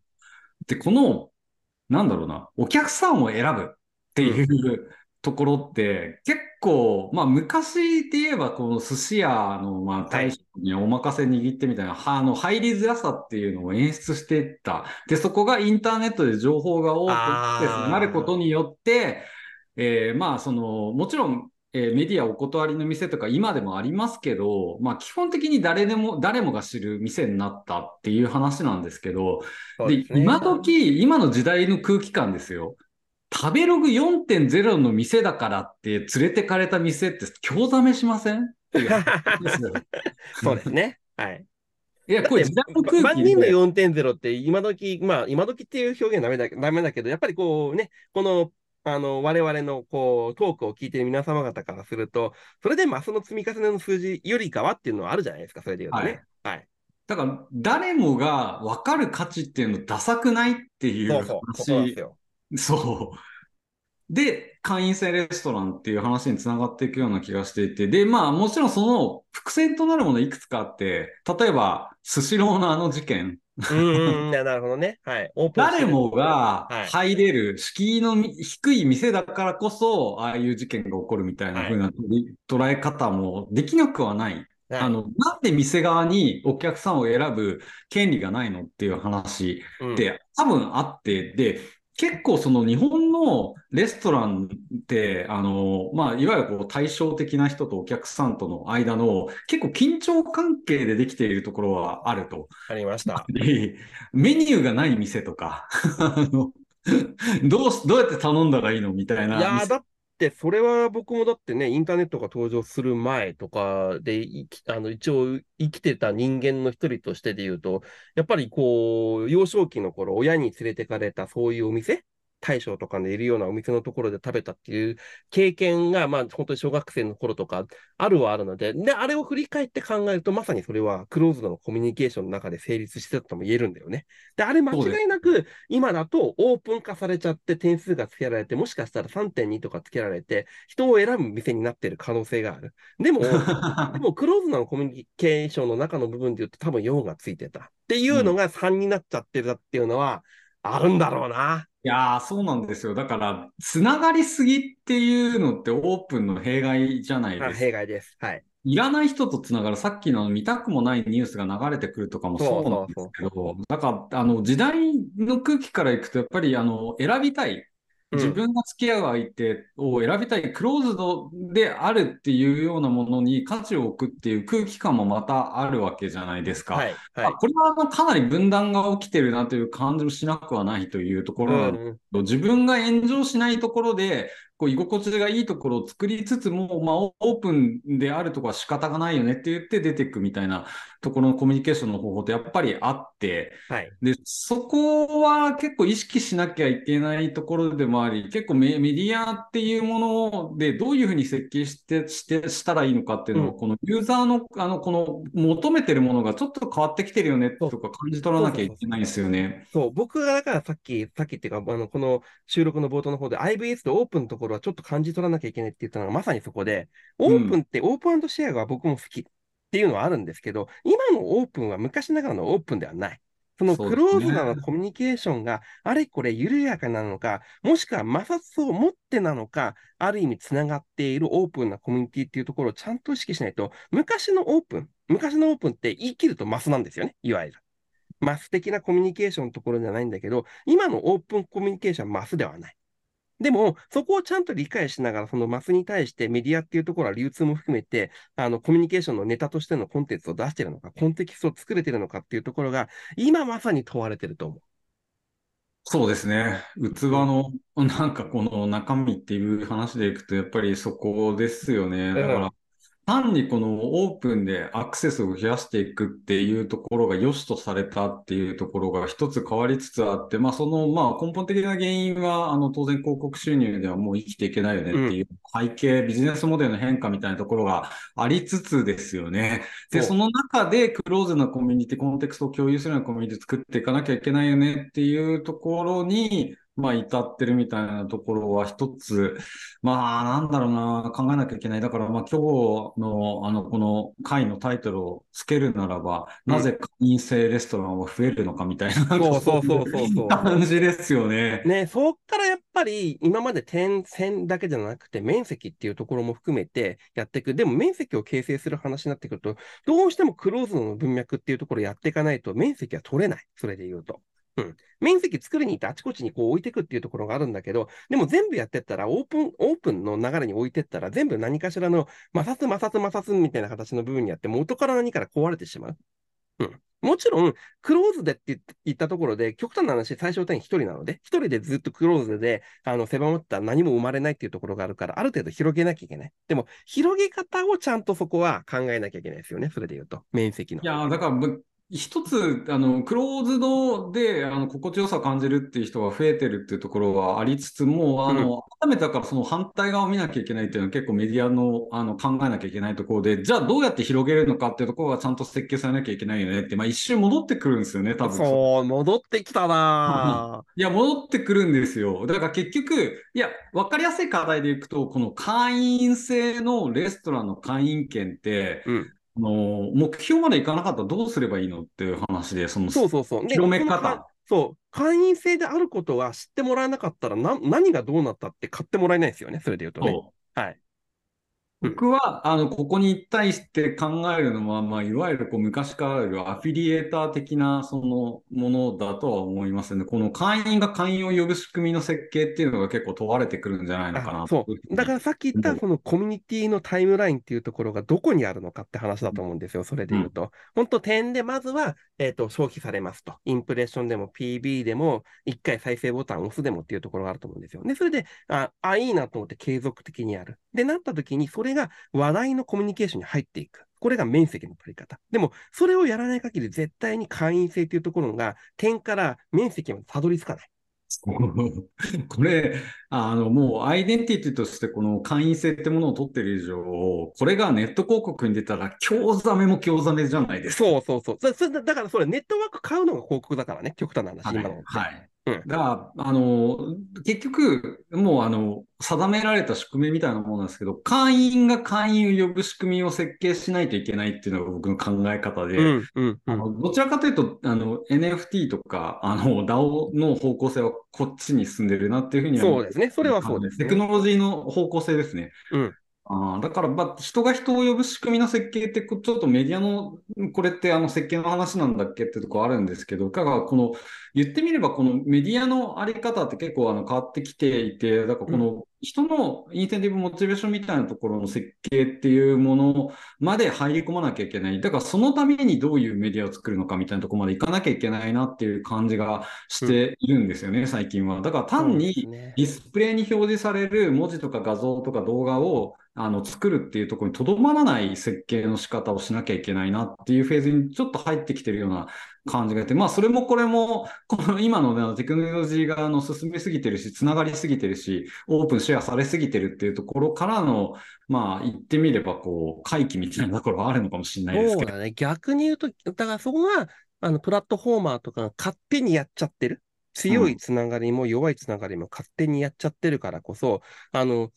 で、この、なんだろうな、お客さんを選ぶっていう、ところって、結構、まあ昔で言えばこの寿司屋のまあ大将にお任せ握ってみたいな、はあの入りづらさっていうのを演出していった。で、そこがインターネットで情報が多くなることによって、えーまあその、もちろん、えーメディアお断りの店とか今でもありますけど、まあ基本的に誰でも、誰もが知る店になったっていう話なんですけど、で、
ね
今時、今の時代の空気感ですよ。食べログ4.0の店だからって連れてかれた店って興ざめしません？
そうですね。はい。
いや、これ時代の空気
万人の
で。
4.0って今時、まあ今時っていう表現はダメだダメだけど、やっぱりこうね、この、あの、我々のこう、トークを聞いている皆様方からすると、それでマスの積み重ねの数字よりかはっていうのはあるじゃないですか、それで言うとね。はい。
だから、誰もが分かる価値っていうのダサくないっていう
そうそう、そこなんです
話。
よ。
そう。で、会員制レストランっていう話につながっていくような気がしていて、で、まあもちろんその伏線となるものいくつかあって、例えば、スシローのあの事件、
うんうんうん、ななるほどね。はい。オープンしてる
誰もが
はい
入れる敷居のみ低い店だからこそ、ああいう事件が起こるみたいな風な捉え方もできなくはない。
はい
あの、なんで店側にお客さんを選ぶ権利がないのっていう話
うん
って多分あって、で、結構その日本のレストランって、あの、まあ、いわゆるこう対照的な人とお客さんとの間の結構緊張関係でできているところはあると。
ありました。
でメニューがない店とか、<laughs> あのどうし、どうやって頼んだらいいのみたいな。
いやー、だって、それは僕もだってね、インターネットが登場する前とかで、あの一応生きてた人間の一人としてで言うと、やっぱりこう、幼少期の頃、親に連れてかれたそういうお店、大将とかでいるようなお店のところで食べたっていう経験が、まあ本当に小学生の頃とかあるはあるので、で、あれを振り返って考えると、まさにそれはクローズドのコミュニケーションの中で成立してたとも言えるんだよね。で、あれ間違いなく、今だとオープン化されちゃって点数がつけられて、もしかしたら3.2とかつけられて、人を選ぶ店になっている可能性がある。でも、<laughs> でもクローズドのコミュニケーションの中の部分で言うと多分4がついてた。っていうのが3になっちゃってたっていうのは、あるんだろうな。
いやー、そうなんですよ。だから、つながりすぎっていうのってオープンの弊害じゃない
あ
ですか。
弊害です。はい。
いらない人とつながる、さっきの見たくもないニュースが流れてくるとかもそうなんですけど、だから、あの、時代の空気からいくと、やっぱり、あの、選びたい。自分が付き合う相手を選びたい、クローズドであるっていうようなものに価値を置くっていう空気感もまたあるわけじゃないですか。
はい。
あ
はい。
これはかなり分断が起きてるなという感じもしなくはないというところ
うん
自分が炎上しないところで、こう居心地がいいところを作りつつも、まあ、オープンであるところは仕方がないよねって言って出ていくみたいなところのコミュニケーションの方法ってやっぱりあって、はい、で、そこは結構意識しなきゃいけないところでもあり、結構メディアっていうものでどういうふうに設計してして、したらいいのかっていうのを、うん、このユーザーの、あの、この求めてるものがちょっと変わってきてるよねとか感じ取らなきゃいけないんですよね。
そう。僕がだからさっき、さっきっていうか、あの、この収録の冒頭の方で IBS でオープンのところはちょっと感じ取らなきゃいけないって言ったのがまさにそこで、オープンってオープンシェアが僕も好きっていうのはあるんですけど、今のオープンは昔ながらのオープンではない。そのクローズなのコミュニケーションがあれこれ緩やかなのか、もしくは摩擦を持ってなのか、ある意味つながっているオープンなコミュニティっていうところをちゃんと意識しないと、昔のオープン、昔のオープンって言い切るとマスなんですよね、いわゆる。マス的なコミュニケーションのところじゃないんだけど、今のオープンコミュニケーションはマスではない。でも、そこをちゃんと理解しながら、そのマスに対してメディアっていうところは流通も含めて、あの、コミュニケーションのネタとしてのコンテンツを出してるのか、コンテキストを作れてるのかっていうところが、今まさに問われてると思う。
そうですね。器の、なんかこの中身っていう話でいくと、やっぱりそこですよね。だから、単にこのオープンでアクセスを増やしていくっていうところが良しとされたっていうところが一つ変わりつつあって、まあそのまあ根本的な原因はあの当然広告収入ではもう生きていけないよねっていう背景、うん、ビジネスモデルの変化みたいなところがありつつですよね。で、その中でクローズなコミュニティ、コンテクストを共有するようなコミュニティ作っていかなきゃいけないよねっていうところに、まあ、至ってるみたいなところは一つ、まあ、なんだろうな、考えなきゃいけない。だから、まあ、今日の、あの、この回のタイトルをつけるならば、うん、なぜ会員制レストランは増えるのかみたいな、
そうそうそうそう
感じですよね。
ね、そっからやっぱり、今まで点線だけじゃなくて、面積っていうところも含めてやっていく。でも、面積を形成する話になってくると、どうしてもクローズの文脈っていうところをやっていかないと、面積は取れない。それで言うと。うん。面積作りに行ってあちこちにこう置いていくっていうところがあるんだけど、でも全部やってったら、オープン、オープンの流れに置いてったら、全部何かしらの摩擦、摩擦、摩擦みたいな形の部分にあって、元から何から壊れてしまう。うん。もちろん、クローズでって言ったところで、極端な話、最小単位一人なので、一人でずっとクローズで、あの、狭まったら何も生まれないっていうところがあるから、ある程度広げなきゃいけない。でも、広げ方をちゃんとそこは考えなきゃいけないですよね。それで言うと。面積の。
いや、だから、一つ、あの、クローズドで、あの、心地よさを感じるっていう人が増えてるっていうところはありつつも、あの、改めてだからその反対側を見なきゃいけないっていうのは結構メディアの、あの、考えなきゃいけないところで、じゃあどうやって広げるのかっていうところがちゃんと設計されなきゃいけないよねって、まあ一瞬戻ってくるんですよね、多分。
そう、戻ってきたな <laughs>
いや、戻ってくるんですよ。だから結局、いや、わかりやすい課題でいくと、この会員制のレストランの会員権って、うんあの、目標までいかなかったらどうすればいいのっていう話で、その、
そうそうそう。
広め方。
そう。会員制であることは知ってもらえなかったらな、何がどうなったって買ってもらえないですよね。それで言うとね。はい。
僕は、あの、ここに対して考えるのは、まあ、いわゆるこう昔からあるアフィリエーター的なそのものだとは思いますね。この会員が会員を呼ぶ仕組みの設計っていうのが結構問われてくるんじゃないのかな
そう。だからさっき言ったそのコミュニティのタイムラインっていうところがどこにあるのかって話だと思うんですよ。それで言うと。うん、本当点でまずは、えっ、ー、と、消費されますと。インプレッションでも PB でも、一回再生ボタンを押すでもっていうところがあると思うんですよ。で、それで、あ、あ、いいなと思って継続的にやる。で、なった時に、それが話題のコミュニケーションに入っていく。これが面積の取り方。でも、それをやらない限り絶対に会員制というところが点から面積までたどり着かない。<laughs>
これ、あの、もうアイデンティティとしてこの会員制ってものを取ってる以上、これがネット広告に出たら、興ざめも興ざめじゃないです
か。そうそうそう。だからそれネットワーク買うのが広告だからね、極端な話、
はい、今の。はい。うん、だから、あの、結局、もう、あの、定められた仕組みみたいなものなんですけど、会員が会員を呼ぶ仕組みを設計しないといけないっていうのが僕の考え方で、うんうんうん、あのどちらかというと、あの、NFT とか、あの、DAO の方向性はこっちに進んでるなっていうふうに
そうですね。それはそうです、
ね、テクノロジーの方向性ですね。うん。あだから、まあ、人が人を呼ぶ仕組みの設計って、ちょっとメディアの、これってあの設計の話なんだっけってとこあるんですけど、かが、この、言ってみれば、このメディアのあり方って結構あの変わってきていて、だからこの、人のインセンティブモチベーションみたいなところの設計っていうものまで入り込まなきゃいけない。だからそのためにどういうメディアを作るのかみたいなところまで行かなきゃいけないなっていう感じがしているんですよね、うん、最近は。だから単にディスプレイに表示される文字とか画像とか動画をあの、作るっていうところにとどまらない設計の仕方をしなきゃいけないなっていうフェーズにちょっと入ってきてるような感じがあって、まあ、それもこれも、この今の、ね、テクノロジーがあの進めすぎてるし、つながりすぎてるし、オープンシェアされすぎてるっていうところからの、まあ、言ってみれば、こう、回帰みたいなところはあるのかもしれないですけど。
ね。逆に言うと、だからそこが、あの、プラットフォーマーとかが勝手にやっちゃってる。強いつながりも弱いつながりも勝手にやっちゃってるからこそ、あの、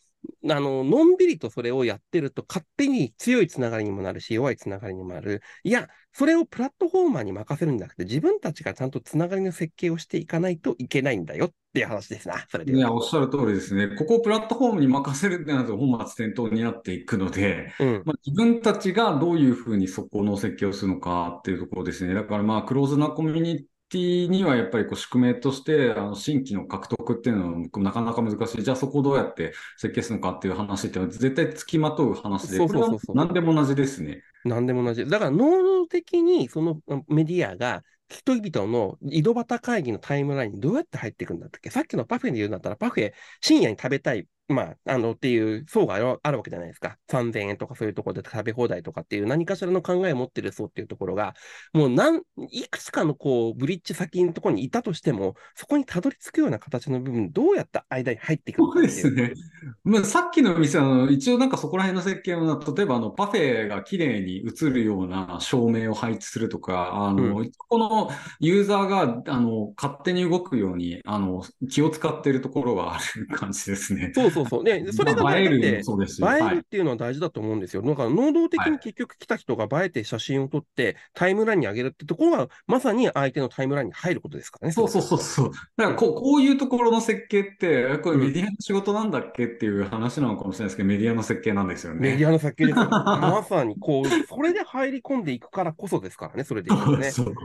あの、のんびりとそれをやってると、勝手に強いつながりにもなるし、弱いつながりにもなる。いや、それをプラットフォーマーに任せるんじゃなくて、自分たちがちゃんとつながりの設計をしていかないといけないんだよっていう話ですな、それで。
いや、おっしゃる通りですね。ここをプラットフォームに任せるってなると本末転倒になっていくので、うん、まあ、自分たちがどういうふうにそこの設計をするのかっていうところですね。だからまあ、クローズなコミュニティにはやっぱりこう宿命として、あの新規の獲得っていうのはなかなか難しい。じゃあそこをどうやって設計するのかっていう話って絶対付きまとう話で、そうそうそうそう何でも同じですね。
何でも同じ。だから能動的にそのメディアが人々の井戸端会議のタイムラインにどうやって入っていくんだっけ？さっきのパフェで言うんだったら、パフェ深夜に食べたいまあ、あの、っていう層があるわけじゃないですか。3000円とかそういうところで食べ放題とかっていう何かしらの考えを持ってる層っていうところが、もう何、いくつかのこう、ブリッジ先のところにいたとしても、そこにたどり着くような形の部分、どうやった間に入っていく
のかそうですね。まあ、さっきの店は、一応なんかそこら辺の設計は、例えばあの、パフェが綺麗に映るような照明を配置するとか、あの、うん、このユーザーが、あの、勝手に動くように、あの、気を使っているところがある感じですね。
そうそうそう。ね、<laughs> それが、ね、映える映えるっていうのは大事だと思うんですよ。だから能動的に結局来た人が映えて写真を撮って、タイムラインに上げるってところが、まさに相手のタイムラインに入ることですからね。
そうそうそうそう。だからこうこういうところの設計って、これメディアの仕事なんだっけっていう話なのかもしれないですけど、メディアの設計なんですよね。
メディアの設計ですよ。<laughs> まさにこう、それで入り込んでいくからこそですからね、それでいくね。<laughs> そう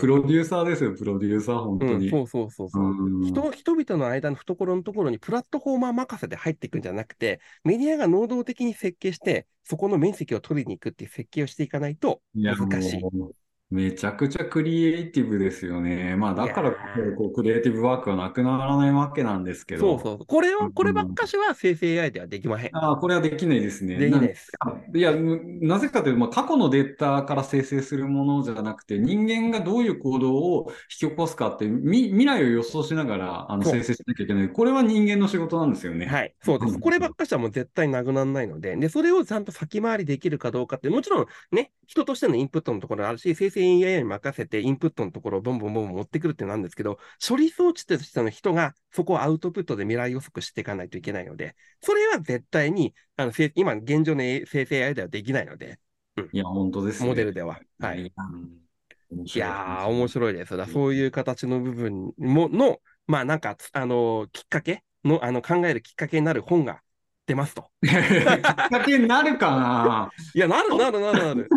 プロデューサーですよ、プロデューサー、本当に。
そうそうそうそう、人。人々の間の懐のところにプラットフォーマー任せで入っていくんじゃなくて、メディアが能動的に設計して、そこの面積を取りに行くっていう設計をしていかないと難しい。い
めちゃくちゃクリエイティブですよね。まあ、だからこうクリエイティブワークはなくならないわけなんですけ
ど。そうそう。これを、こればっかしは生成 AI ではできません。
ああ、これはできないですね。
できないです。
いや、なぜかというと、まあ、過去のデータから生成するものじゃなくて、人間がどういう行動を引き起こすかって、み未来を予想しながらあの生成しなきゃいけない。これは人間の仕事なんですよね。
はい。そうです。こればっかしはもう絶対なくならないので、で、それをちゃんと先回りできるかどうかって、もちろんね、人としてのインプットのところあるし、生成 AI に任せせてインプットのところをボンボンボン持ってくるってなんですけど、処理装置としての人がそこをアウトプットで未来予測していかないといけないので、それは絶対に、あの今現状の生成 AI ではできないので、
うん、いや、本当です、
ね、モデルでは。はい。いやー、面白いです。だそういう形の部分もの、まあなんか、あのー、きっかけの、あの、考えるきっかけになる本が出ますと。<laughs>
きっかけになるかな <laughs>
いや、なるなるなるなる。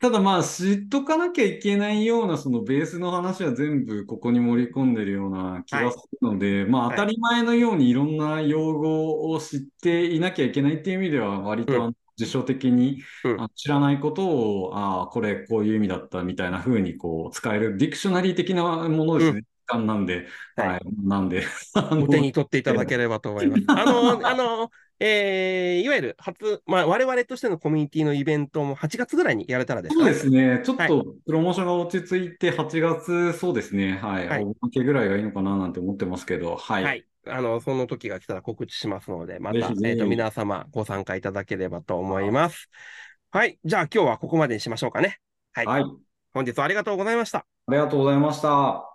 ただまあ知っとかなきゃいけないようなそのベースの話は全部ここに盛り込んでるような気がするので、はい、まあ当たり前のようにいろんな用語を知っていなきゃいけないっていう意味では割と辞書的に、うん、知らないことを、ああ、これこういう意味だったみたいな風にこう使えるディクショナリー的なものですね。うん、なんで、はい、はい、なんで。<laughs>
お手に取っていただければと思います。あの、あの、えー、いわゆる初、まあ、我々としてのコミュニティのイベントも8月ぐらいにやれたらです
か、ね、そうですね。ちょっとプロモーションが落ち着いて、8月、そうですね。はい。はい、おまけぐらいがいいのかななんて思ってますけど、はい。はい。
あの、その時が来たら告知しますので、また、えっ、ー、と、皆様ご参加いただければと思います。はい。じゃあ今日はここまでにしましょうかね。はい。はい、本日はありがとうございました。
ありがとうございました。